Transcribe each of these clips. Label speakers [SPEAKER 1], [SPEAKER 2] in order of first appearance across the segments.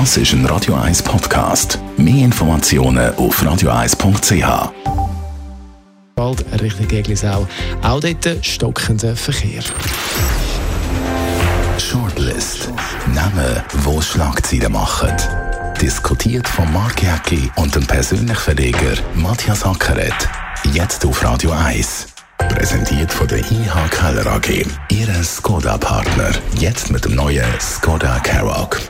[SPEAKER 1] Das ist ein Radio 1 Podcast. Mehr Informationen auf radio1.ch.
[SPEAKER 2] Bald Richtung Eglisau. Auch dort stockender Verkehr.
[SPEAKER 1] Shortlist. Namen, wo Schlagzeilen machen. Diskutiert von Mark Jäcki und dem persönlichen Verleger Matthias Ackeret. Jetzt auf Radio 1. Präsentiert von der IH Keller AG. Ihre Skoda-Partner. Jetzt mit dem neuen Skoda Karoq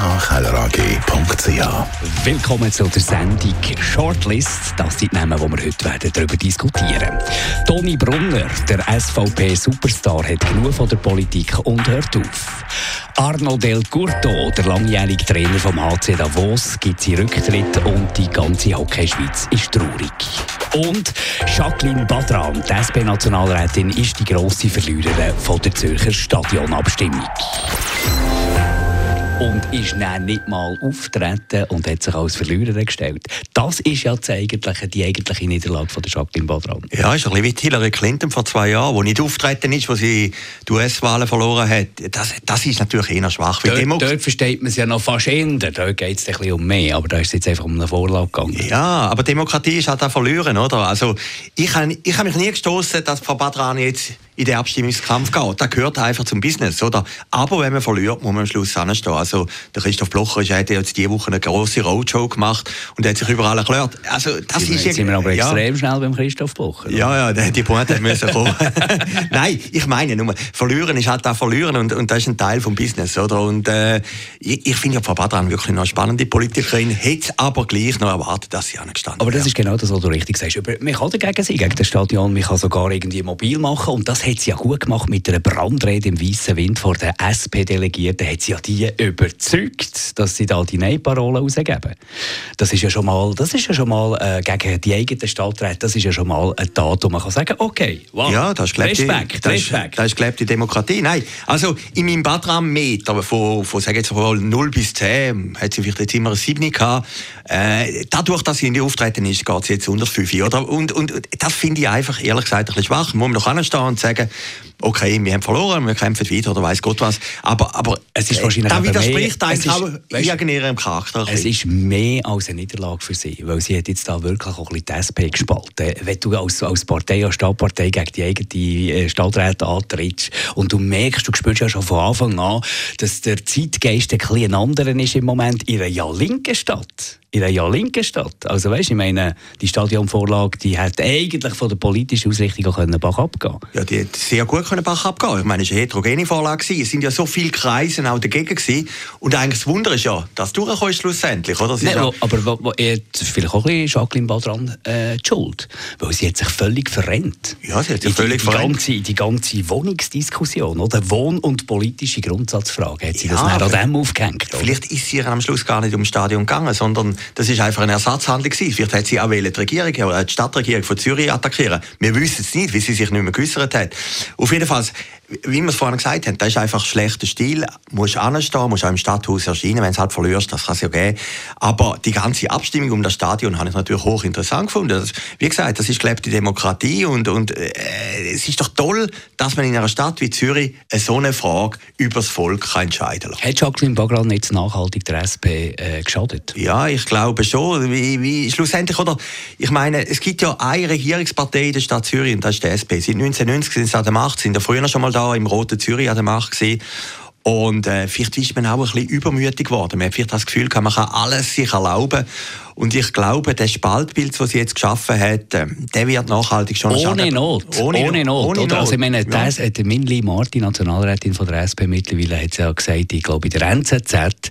[SPEAKER 1] ihkellerag.ch.
[SPEAKER 3] Willkommen zu der Sendung Shortlist. Das sind die Namen, die wir heute werden darüber diskutieren. Toni Brunner, der SVP-Superstar, hat genug von der Politik und hört auf. Arno Del Curto, der langjährige Trainer vom HC Davos, gibt seinen Rücktritt und die ganze Hockeyschweiz ist traurig. Und Jacqueline Badran, die SP-Nationalrätin, ist die grosse Verliererin von der Zürcher Stadionabstimmung und ist dann nicht mal auftreten und hat sich als Verlierer gestellt. Das ist ja die eigentliche, die eigentliche Niederlage von der Jacqueline Badran.
[SPEAKER 4] Ja, ist ein bisschen wie Hillary Clinton vor zwei Jahren, wo nicht auftreten ist, wo sie die US-Wahlen verloren hat. Das, das ist natürlich eher schwach.
[SPEAKER 3] Dort, dort versteht man es ja noch fast eher. Dort geht es ein bisschen um mehr, aber da ist es jetzt einfach um eine Vorlage gegangen.
[SPEAKER 4] Ja, aber Demokratie ist halt auch verlieren, oder? Also, ich habe ich hab mich nie gestoßen, dass Frau Badran jetzt in den Abstimmungskampf geht. Das gehört einfach zum Business, oder? Aber wenn man verliert, muss man am Schluss anstehen. Also, der Christoph Blocher hat jetzt diese Woche eine große Roadshow gemacht und hat sich überall erklärt. Also, das
[SPEAKER 3] Sie, ist jetzt sind wir aber ja. extrem schnell beim Christoph Blocher.
[SPEAKER 4] Ja, ja, die Pointe müssen kommen. Nein, ich meine nur, verlieren ist halt auch verlieren und, und das ist ein Teil vom Business, oder? Und äh, ich, ich finde ja Frau Badran wirklich eine spannende Politikerin, hätte aber gleich noch erwartet, dass sie angestanden
[SPEAKER 3] Aber das ist genau das, was du richtig sagst. Man kann dagegen sein, gegen das Stadion, man kann sogar irgendwie mobil machen und das hat sie ja gut gemacht mit einer Brandrede im weißen Wind vor den SP-Delegierten. Hat sie ja die überzeugt, dass sie da die Nein-Parole rausgeben. Das ist ja schon mal, das ist ja schon mal äh, gegen die eigenen Stadträte, das ist ja schon mal ein Tat, wo man kann sagen, okay, wow,
[SPEAKER 4] ja, das ist, Respekt, die, das Respekt. Ist, das ist gelebte Demokratie. Nein, also in meinem Badram-Meter von, von, sagen jetzt mal 0 bis 10, hat sie vielleicht jetzt immer ein 7 gehabt. Äh, dadurch, dass sie in die Auftreten ist, geht sie jetzt unter 5. Oder? Und, und das finde ich einfach, ehrlich gesagt, ein bisschen schwach. Man muss noch anstehen und sagen, okay, wir haben verloren, wir kämpfen weiter oder weiß Gott was. Aber, aber
[SPEAKER 3] es ist wahrscheinlich
[SPEAKER 4] da widerspricht eigentlich auch ihrem Charakter.
[SPEAKER 3] Es ist mehr als eine Niederlage für sie, weil sie hat jetzt da wirklich auch ein bisschen die SP gespalten. Wenn du als, als Partei, als Stadtpartei gegen die eigene äh, Stadträte antrittst und du merkst, du spürst ja schon von Anfang an, dass der Zeitgeist ein bisschen anderer ist im Moment in einer ja linken Stadt in einer ja linken Stadt. Also weißt, ich meine, die Stadionvorlage, die hätte eigentlich von der politischen Ausrichtung auch können abgehen.
[SPEAKER 4] Ja, die hätte sehr gut können Bach abgehen. Ich meine, es war eine heterogene Vorlage Es sind ja so viele Kreise auch dagegen gewesen. Und eigentlich das Wunder ist ja, dass du durchkommst schlussendlich, oder?
[SPEAKER 3] Nein, ja aber wo, wo, vielleicht auch ein bisschen Jacqueline Badran äh, die Schuld, weil sie hat sich völlig verrennt.
[SPEAKER 4] Ja, sie hat sich völlig die, verrennt.
[SPEAKER 3] Ganze, die ganze Wohnungsdiskussion, oder Wohn- und politische Grundsatzfrage, hat sie ja, das dann an dem aufgehängt.
[SPEAKER 4] Vielleicht oder? ist sie am Schluss gar nicht ums Stadion gegangen, sondern das ist einfach eine Ersatzhandlung gewesen. Vielleicht hat sie auch die Regierung, die Stadtregierung von Zürich attackieren. Wir wissen es nicht, wie sie sich nicht mehr geäußert hat. Auf jeden Fall, wie wir es vorhin gesagt haben, das ist einfach schlechter Stil. Du musst anstehen, musst auch im Stadthaus erscheinen, wenn du es halt verlierst, das kann es ja geben. Aber die ganze Abstimmung um das Stadion habe ich natürlich hochinteressant gefunden. Das, wie gesagt, das ist gelebte Demokratie und, und äh, es ist doch toll, dass man in einer Stadt wie Zürich so eine Frage über das Volk kann entscheiden kann.
[SPEAKER 3] Hat Jacqueline Bagran jetzt nachhaltig der SP äh, geschadet?
[SPEAKER 4] Ja, ich glaube schon. Wie, wie, schlussendlich, oder? Ich meine, es gibt ja eine Regierungspartei in der Stadt Zürich und das ist die SP. Seit 1990 sind sie an der Macht, sind ja früher schon mal da da im Roten Zürich an der Macht gewesen. Und äh, vielleicht ist man auch ein bisschen übermütig geworden. Man hat vielleicht das Gefühl, man kann alles sich erlauben. Und ich glaube, das Spaltbild, das sie jetzt geschaffen hat, ähm, der wird nachhaltig schon
[SPEAKER 3] Ohne Not. Ohne, ohne Not. Ohne Not. Also, ich meine, das, ja. Minli Martin, Nationalrätin von der SP mittlerweile, hat ja gesagt, ich glaube, in der NZZ,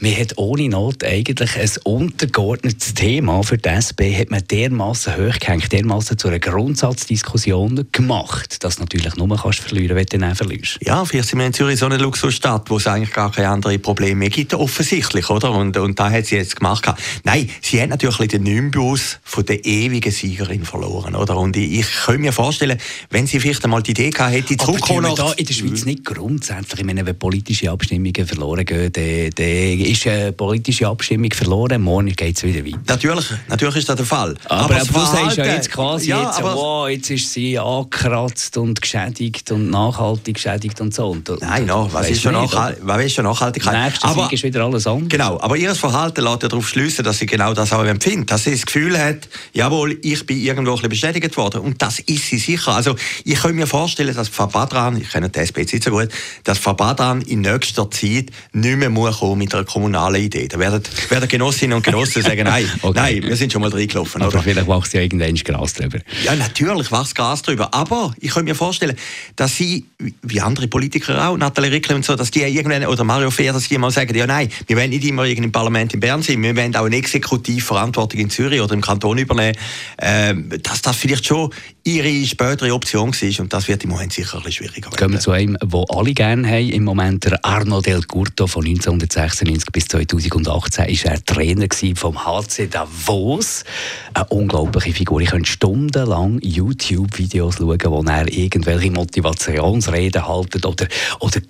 [SPEAKER 3] man hat ohne Not eigentlich ein untergeordnetes Thema für die SP, hat man dermaßen hochgehängt, dermaßen zu einer Grundsatzdiskussion gemacht, dass du natürlich nur kannst verlieren, wenn du dann verlierst.
[SPEAKER 4] Ja, vielleicht sind wir in Zürich so eine Luxusstadt, wo es eigentlich gar keine anderen Probleme mehr gibt, offensichtlich, oder? Und, und da hat sie jetzt gemacht. Nein, sie hat natürlich den Nimbus von der ewigen Siegerin verloren, oder? Und ich, ich könnte mir vorstellen, wenn sie vielleicht einmal die Idee gehabt hätte,
[SPEAKER 3] zurückkommen... Aber da in der Schweiz nicht grundsätzlich, ich meine, wenn politische Abstimmungen verloren gehen, dann ist eine politische Abstimmung verloren, morgen geht es wieder weiter.
[SPEAKER 4] Natürlich, natürlich ist das der Fall.
[SPEAKER 3] Aber, aber, du sagst ja jetzt quasi, ja, jetzt, wow, jetzt ist sie angekratzt und geschädigt und nachhaltig geschädigt und so. Und,
[SPEAKER 4] Nein, no, was, ist schon nachhalt, was ist schon Nachhaltigkeit?
[SPEAKER 3] Nächster aber, Sieg ist wieder alles anders.
[SPEAKER 4] Genau, aber ihr Verhalten lässt ja darauf schließen, dass sie genau das auch empfindet. Dass sie das Gefühl hat, jawohl, ich bin irgendwo ein bisschen bestätigt worden. Und das ist sie sicher. Also ich kann mir vorstellen, dass Frau Badran, ich kenne die SP jetzt so gut, dass Frau Badran in nächster Zeit nicht mehr muss kommen mit einer kommunalen Idee. Da werden, werden Genossinnen und Genossen sagen, nein, okay. nein, wir sind schon mal reingelaufen.
[SPEAKER 3] Aber oder? vielleicht wächst ja irgendwann Gras drüber.
[SPEAKER 4] Ja, natürlich wächst Gras drüber. Aber ich kann mir vorstellen, dass sie, wie andere Politiker auch, Nathalie Rickle und so, dass die irgendwann, oder Mario Fehr, dass die mal sagen, ja nein, wir wollen nicht immer im Parlament in Bern sein, wir wollen auch eine Exekutivverantwortung in Zürich oder im Kanton übernehmen. Ähm, dass das vielleicht schon ihre spätere Option war und das wird im Moment sicher ein bisschen schwieriger
[SPEAKER 3] werden. Kommen wir zu einem, den alle gerne haben im Moment, der Arno Del Curto von 1996 bis 2018 ist er Trainer vom HC Davos. Eine unglaubliche Figur. Ich könnte stundenlang YouTube-Videos schauen, wo er irgendwelche Motivationsreden haltet oder, oder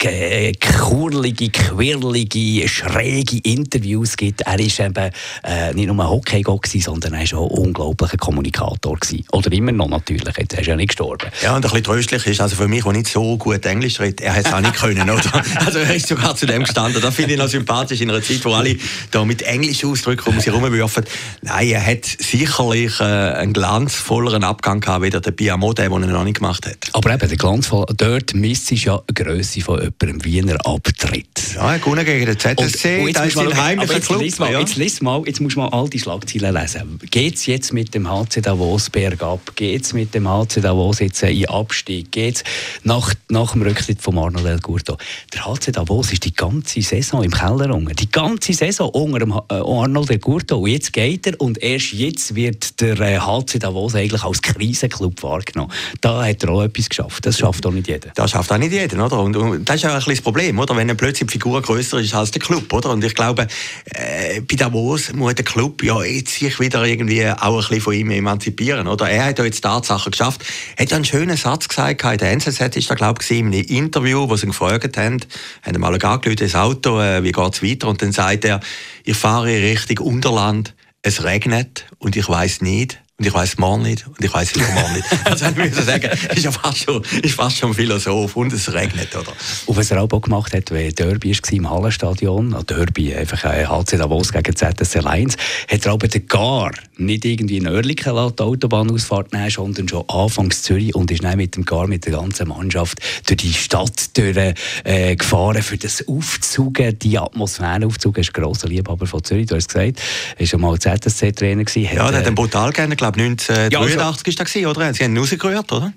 [SPEAKER 3] kurlige, quirlige, schräge Interviews gibt. Er ist eben äh, nicht nur ein Hockey-Gott, sondern er war auch ein unglaublicher Kommunikator. Gewesen. Oder immer noch natürlich. Jetzt er ist ja nicht gestorben.
[SPEAKER 4] Ja, und ein bisschen tröstlich ist, also für mich, der nicht so gut Englisch redet, er hätte es auch nicht können, oder? Also er ist sogar zu dem gestanden. Das finde ich noch sympathisch in einer Zeit, wo alle da mit Englisch ausdrücken um sich herumwerfen. Nein, er hat sicherlich äh, einen glanzvolleren Abgang gehabt, wie der Biamo, den er noch nicht gemacht hat.
[SPEAKER 3] Aber eben, der glanzvoll, dort misst sich ja die Grösse von jemandem, wie er abtritt.
[SPEAKER 4] Ja, gewonnen gegen den ZSC, und, und da ist ein heimlicher
[SPEAKER 3] Club. Jetzt, mal, ja. jetzt, lies mal, jetzt musst du mal all die Schlagzeilen lesen. Geht es jetzt mit dem HC Davos bergab? Geht es mit dem HC Davos jetzt in Abstieg? Geht es nach, nach dem Rücktritt von Arno Del Curto? Der HC Davos ist die ganze Saison im Keller unten. Die ganze Saison unter dem äh, Arno Del Curto. Und jetzt geht er und erst jetzt wird der äh, HC Davos eigentlich als Krisenclub wahrgenommen. Da hat er auch etwas geschafft. Das schafft auch nicht jeder.
[SPEAKER 4] Das schafft auch nicht jeder, oder? Und, und das ist auch ein das Problem, oder? Wenn plötzlich die Figur größer ist als der Club, oder? Und ich glaube, äh, bei Davos muss der Club ja jetzt sich wieder irgendwie auch ein bisschen von ihm emanzipieren, oder? Er hat ja jetzt Tatsachen geschafft. Er hat einen schönen Satz gesagt, in der NZZ ist da, glaube ich, in einem Interview, wo sie ihn gefragt haben, haben mal das Auto, äh, wie geht's weiter? Und dann sagt er, ich fahre Richtung Unterland, es regnet und ich weiß nicht, und ich weiß morgen nicht und ich weiß übermorgen nicht. Also ich muss sagen, ist ja fast schon, ist fast schon Philosoph und es regnet, oder?
[SPEAKER 3] Und was er auch gemacht hat, wenn Derby war im Hallenstadion, Derby, einfach HC Davos gegen ZSC Lions, hat er aber den Gar nicht irgendwie in Oerlikon die Autobahnausfahrt nehmen, sondern schon anfangs Zürich und ist dann mit dem Gar, mit der ganzen Mannschaft durch die Stadt durch, äh, gefahren, für das Aufzugen, die Atmosphäre aufzugen. Er ist ein grosser Liebhaber von Zürich, du hast gesagt. Er war schon mal ZSC-Trainer.
[SPEAKER 4] Ja, der hat den brutal gerne, glaube 1983 ja, also, ist das oder? Sie haben ihn rausgerührt, oder?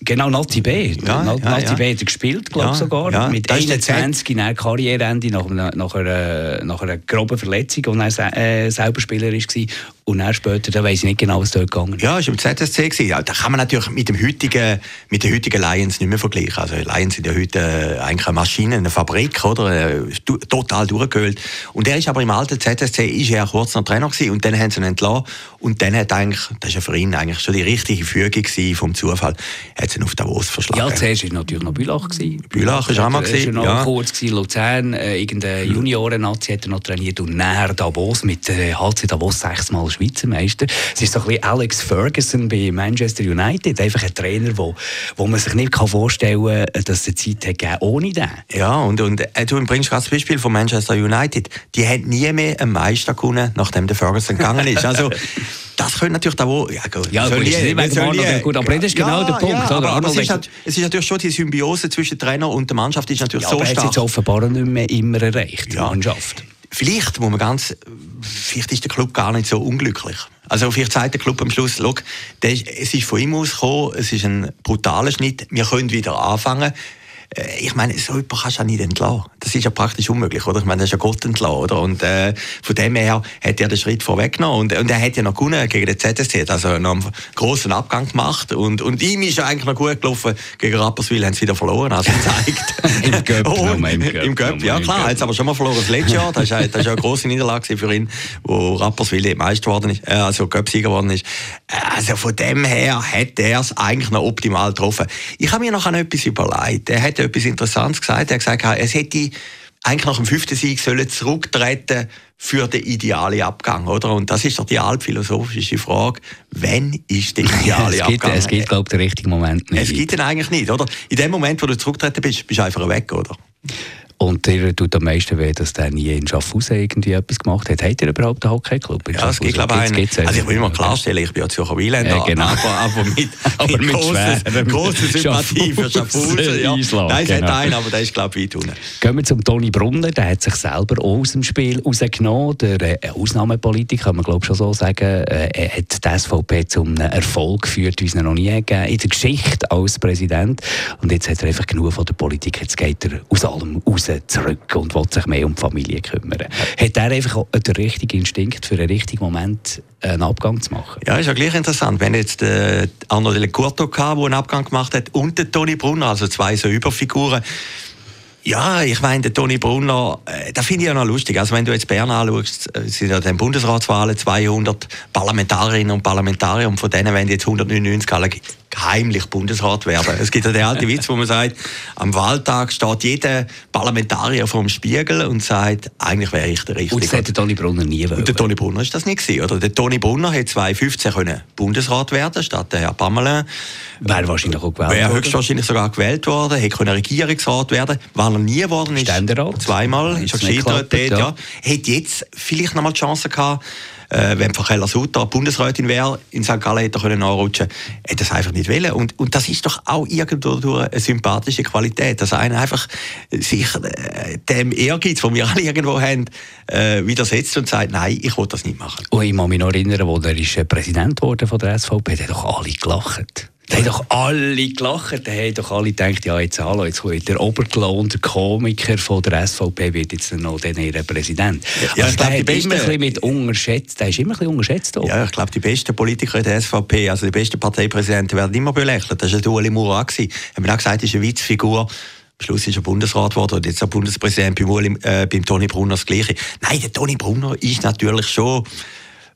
[SPEAKER 3] Genau, Nazi B. Ja, Nazi ja, B hat er gespielt, glaube ich sogar. Ja, mit 21 in Karriereende nach, einer, nach, einer, nach einer groben Verletzung, wo er äh, selber Spieler war. Und dann später, da weiß ich nicht genau, was dort gegangen ist.
[SPEAKER 4] Ja, war im ZSC. Gewesen. Ja, da kann man natürlich mit, dem heutigen, mit den heutigen Lions nicht mehr vergleichen. Also Lions sind ja heute äh, eigentlich eine Maschine, eine Fabrik, oder? Äh, total durchgehöhlt. Und er ist aber im alten ZSC ist er kurz noch Trainer gewesen, und dann haben sie ihn entlassen. Und dann hat eigentlich, das ist ja für ihn eigentlich schon die richtige Fügung vom Zufall, hat sie ihn auf Davos verschlagen.
[SPEAKER 3] Ja, zuerst war natürlich noch Bülach. Gewesen.
[SPEAKER 4] Bülach war auch mal.
[SPEAKER 3] War noch ja. kurz gewesen, Luzern, äh, irgendeine Junioren-Nazi hat er noch trainiert und näher Davos mit äh, HC Davos sechsmal Schweizer Meister. Es ist so ein bisschen Alex Ferguson bei Manchester United, einfach ein Trainer, wo, wo man sich nicht kann vorstellen kann, dass es eine Zeit hat gegeben ohne den.
[SPEAKER 4] Ja, und, und äh, du bringst gerade das Beispiel von Manchester United. Die haben nie mehr einen Meister gewonnen, nachdem der Ferguson gegangen ist. Also, das könnte natürlich da wo.
[SPEAKER 3] Ja, gut, ja gut, ist nicht wegen gut, aber das ist genau ja, der Punkt. Ja,
[SPEAKER 4] oder? Aber es, ist halt, es ist natürlich schon die Symbiose zwischen Trainer und der Mannschaft ist natürlich ja, so aber stark. Aber
[SPEAKER 3] jetzt offenbar nicht mehr immer erreicht, die Mannschaft.
[SPEAKER 4] Vielleicht muss man ganz, vielleicht ist der Club gar nicht so unglücklich. Also vielleicht sagt der Club am Schluss, schau, es ist von ihm ausgekommen, es ist ein brutaler Schnitt, wir können wieder anfangen. Äh, ich meine, so jemand kannst du ja nicht entlassen. Das ist ja praktisch unmöglich, oder? Ich meine, das ist ja Gott entlassen, oder? Und äh, von dem her hat er den Schritt vorweggenommen. Und, und er hat ja noch gewonnen gegen den ZSC, also noch einen grossen Abgang gemacht. Und, und ihm ist ja eigentlich noch gut gelaufen. Gegen Rapperswil haben sie wieder verloren, also zeigt.
[SPEAKER 3] Im Göpp,
[SPEAKER 4] oh, Im Göpp, ja klar. Jetzt aber schon mal verloren das letzte Jahr. Das war ja, eine grosse Niederlage für ihn, wo Rapperswil Meister geworden ist, äh, also Göpp-Sieger geworden ist. Also von dem her hat er es eigentlich noch optimal getroffen. Ich habe mir noch an etwas überlegt. Er hat etwas Interessantes gesagt. Er hat gesagt, es hätte eigentlich nach dem fünften Sieg sollen zurücktreten für den idealen Abgang, oder? Und das ist doch die altphilosophische Frage. Wann ist der ideale
[SPEAKER 3] es gibt,
[SPEAKER 4] Abgang?
[SPEAKER 3] Es gibt, glaube ich, den richtigen Moment
[SPEAKER 4] nicht. Es gibt ihn eigentlich nicht, oder? In dem Moment, wo du zurücktreten bist, bist du einfach weg, oder?
[SPEAKER 3] Und dir tut am meisten weh, dass der nie in Schaffhausen irgendwie etwas gemacht hat. Hat er überhaupt einen Hockeyclub
[SPEAKER 4] Ja, es gibt, glaube ich, einen. Also ich will immer klarstellen, ich bin ja Zürcher Wieländer,
[SPEAKER 3] ja, genau.
[SPEAKER 4] aber, aber mit, aber mit großer, großer Sympathie für Schaffhausen. Ja. Island, Nein, es genau. hat einen, aber der ist, glaube ich, weit unten.
[SPEAKER 3] Gehen wir zum Toni Brunner, der hat sich selber auch aus dem Spiel rausgenommen. Der äh, Ausnahmepolitik, kann man glaube ich schon so sagen, äh, er hat die SVP zum Erfolg geführt, wie es noch nie gegeben in der Geschichte als Präsident. Und jetzt hat er einfach genug von der Politik, jetzt geht er aus allem raus zurück und will sich mehr um die Familie kümmern. Hat er einfach den richtigen Instinkt für einen richtigen Moment einen Abgang zu machen?
[SPEAKER 4] Ja, ist ja gleich interessant. Wenn jetzt äh, Arno Del Curto der einen Abgang gemacht hat und der Toni Brunner, also zwei so Überfiguren, ja, ich meine, der Toni Brunner, äh, finde ich ja noch lustig. Also wenn du jetzt Bern anschaust, äh, sind ja den Bundesratswahlen 200 Parlamentarierinnen und Parlamentarier und von denen werden jetzt 199 alle heimlich Bundesrat werden. Es gibt ja den alten Witz, wo man sagt, am Wahltag steht jeder Parlamentarier vor dem Spiegel und sagt, eigentlich wäre ich der Richtige.
[SPEAKER 3] Und das hätte Toni Brunner nie wollen.
[SPEAKER 4] Und der Toni Brunner ist das nicht gewesen, oder? Der Toni Brunner hätte 2015 können Bundesrat werden statt der Herr Pamelin.
[SPEAKER 3] Wäre wahrscheinlich auch gewählt
[SPEAKER 4] Wäre höchstwahrscheinlich sogar gewählt worden, hätte können Regierungsrat werden, weil er nie geworden ist.
[SPEAKER 3] Ständerat.
[SPEAKER 4] Zweimal, ist er gescheitert ja. Hätte jetzt vielleicht noch mal die Chance gehabt, äh, wenn Frau Sutter Bundesrätin wäre, in St. Gallen hätte er können nachrutschen können, hätte das einfach nicht wollen. Und, und das ist doch auch irgendwo eine sympathische Qualität, dass einer einfach sich äh, dem Ehrgeiz, den wir alle irgendwo haben, äh, widersetzt und sagt, nein, ich will das nicht machen.
[SPEAKER 3] Und ich muss mich noch erinnern, als er ist Präsident wurde von der SVP, der hat doch alle gelacht. Da haben doch alle gelacht, da haben doch alle gedacht, ja jetzt hallo, jetzt kommt der obergelohnte Komiker von der SVP, wird jetzt noch den ihr Präsident. Ja, also ich glaube, besten, immer ein mit unterschätzt, der ist immer ein bisschen unterschätzt.
[SPEAKER 4] Auch. Ja, ich glaube, die besten Politiker der SVP, also die besten Parteipräsidenten werden immer belächelt. Das war der Ueli Murat. Haben wir auch gesagt, das ist eine Witzfigur. Am Schluss ist er Bundesrat geworden und jetzt der Bundespräsident beim, Ueli, äh, beim Toni Brunner das Gleiche. Nein, der Toni Brunner ist natürlich schon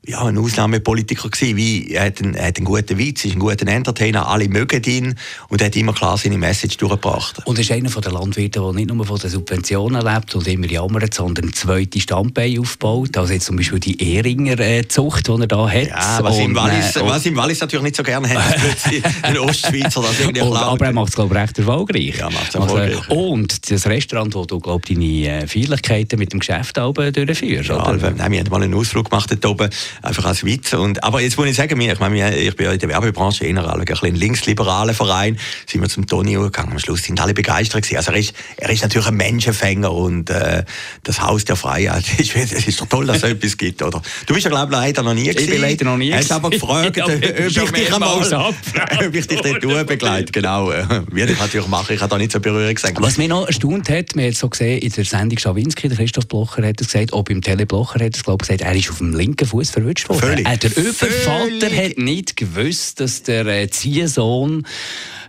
[SPEAKER 4] ja, ein Ausnahmepolitiker gewesen, wie, er hat einen, er hat einen guten Witz, ist ein guter Entertainer, alle mögen ihn und er hat immer klar seine Message durchgebracht.
[SPEAKER 3] Und er ist einer der Landwirte, der nicht nur von den Subventionen lebt und immer jammert, sondern ein zweites Standbein aufbaut, also jetzt zum Beispiel die Ehringer äh, die er da hat.
[SPEAKER 4] Ja, was, und, im Wallis, äh, was im Wallis natürlich nicht so gerne hat, ein Ostschweizer das irgendwie und,
[SPEAKER 3] Aber er macht es, glaube ich, recht erfolgreich.
[SPEAKER 4] Ja, macht es also, erfolgreich.
[SPEAKER 3] Also, und das Restaurant, wo du, glaube deine äh, Feierlichkeiten mit dem Geschäft durchführst,
[SPEAKER 4] ja, oder? Nein, wir haben mal einen Ausflug gemacht dort oben, einfach als Witz. Und, aber jetzt muss ich sagen, ich, meine, ich bin ja in der Werbebranche eher ein, ein linksliberaler Verein. Sind wir zum Toni gegangen. Am Schluss sind alle begeistert gewesen. Also er ist, er ist natürlich ein Menschenfänger und äh, das Haus der Freiheit. Es ist, doch toll, dass es etwas gibt, oder? Du bist ja, glaube ich, leider noch nie gewesen.
[SPEAKER 3] Ich bin leider noch nie
[SPEAKER 4] Hast aber gefragt, ja, ob, ich dich einmal, ob ich dich dort begleite. Genau. Würde ich natürlich machen. Ich habe da nicht so Berührung gesagt.
[SPEAKER 3] Was mich noch erstaunt hat, wir haben so gesehen, in der Sendung Schawinski, der Christoph Blocher hat es gesagt, auch beim Tele Blocher hat es, glaube ich, gesagt, er ist auf dem linken Fuß verwünscht worden.
[SPEAKER 4] Völlig.
[SPEAKER 3] Äh, der Übervater hat nicht gewusst, dass der äh, Ziehsohn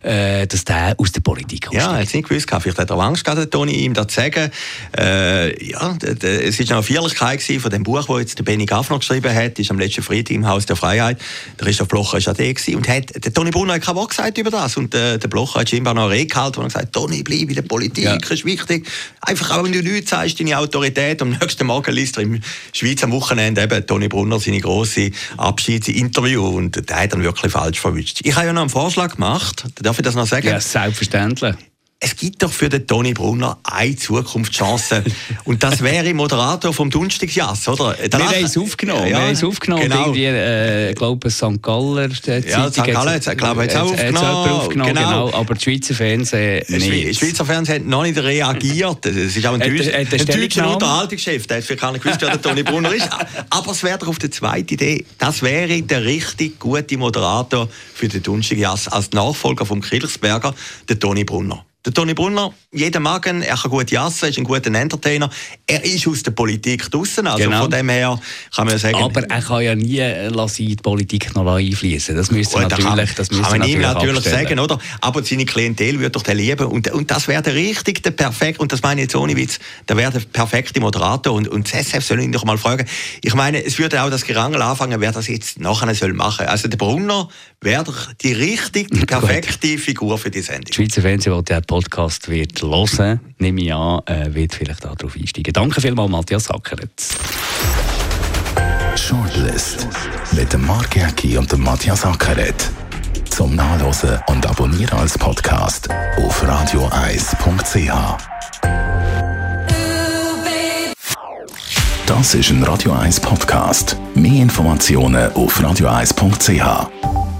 [SPEAKER 3] äh, dass der aus der Politik
[SPEAKER 4] kommt. Ja, er hat es nicht gewusst. Vielleicht hat er Angst gehabt, Toni, ihm das zu sagen. Äh, ja, es war eine Feierlichkeit von dem Buch, das jetzt der Benny Gaffner geschrieben hat. Das ist am letzten Freitag im Haus der Freiheit. Der Christoph Blocher war der und hat, der Toni Brunner hat kein Wort gesagt über das. Und äh, der Blocher hat scheinbar noch eine Rede gehalten, er gesagt Toni, bleib in der Politik, ja. ist wichtig. Einfach auch, wenn du nichts sagst, deine Autorität. Am nächsten Morgen liest er im Schweizer Wochenende eben Toni Brunner seine grosse Abschiedsinterview und der hat dann wirklich falsch verwischt. Ich habe ja noch einen Vorschlag gemacht, Darf ich das noch sagen?
[SPEAKER 3] Ja, selbstverständlich
[SPEAKER 4] es gibt doch für den Toni Brunner eine Zukunftschance. und das wäre Moderator vom Dunstigsjass, oder?
[SPEAKER 3] Wir haben es aufgenommen. Ja, wir haben es aufgenommen. Genau. Irgendwie, äh, glaube St. Galler
[SPEAKER 4] ja, St. Galler hat ich, auch aufgenommen.
[SPEAKER 3] aufgenommen genau. genau. Aber das Schweizer Fernsehen nicht.
[SPEAKER 4] Das Schweizer Fernsehen hat noch nicht reagiert. Es ist auch ein, Deutsch, ein deutscher Unterhaltungschef. Der hat gar nicht gewusst, wer der Toni Brunner ist. Aber es wäre doch auf der zweiten Idee. Das wäre der richtig gute Moderator für den Dunstigsjass als Nachfolger vom Kirchsberger, der Toni Brunner. Der Toni Brunner, jeder mag ihn, er kann gut jassen, ist ein guter Entertainer. Er ist aus der Politik draußen, also genau. von dem her kann man sagen.
[SPEAKER 3] Aber er kann ja nie lassen, die Politik noch einfließen. Das müsste
[SPEAKER 4] gut,
[SPEAKER 3] natürlich, das
[SPEAKER 4] kann man ihm natürlich abstellen. sagen, oder? Aber seine Klientel würde doch den lieben und, und das wäre der richtig, der perfekt und das meine ich jetzt ohne Witz, der wäre der perfekte Moderator und, und das SF soll ihn doch mal fragen. Ich meine, es würde auch das Gerangel anfangen, wer das jetzt nachher soll machen. Also der Brunner wäre doch die richtig, die perfekte Figur für die Sendung.
[SPEAKER 3] Die Schweizer Fernsehen wollte Podcast wird hören, nehme ich an, äh, wird vielleicht darauf einsteigen. Danke vielmals, Matthias Hackeret.
[SPEAKER 1] Shortlist mit dem Mark Jäcki und dem Matthias Ackeret. Zum Nachlesen und Abonnieren als Podcast auf radioeis.ch. Das ist ein Radio 1 Podcast. Mehr Informationen auf radioeis.ch.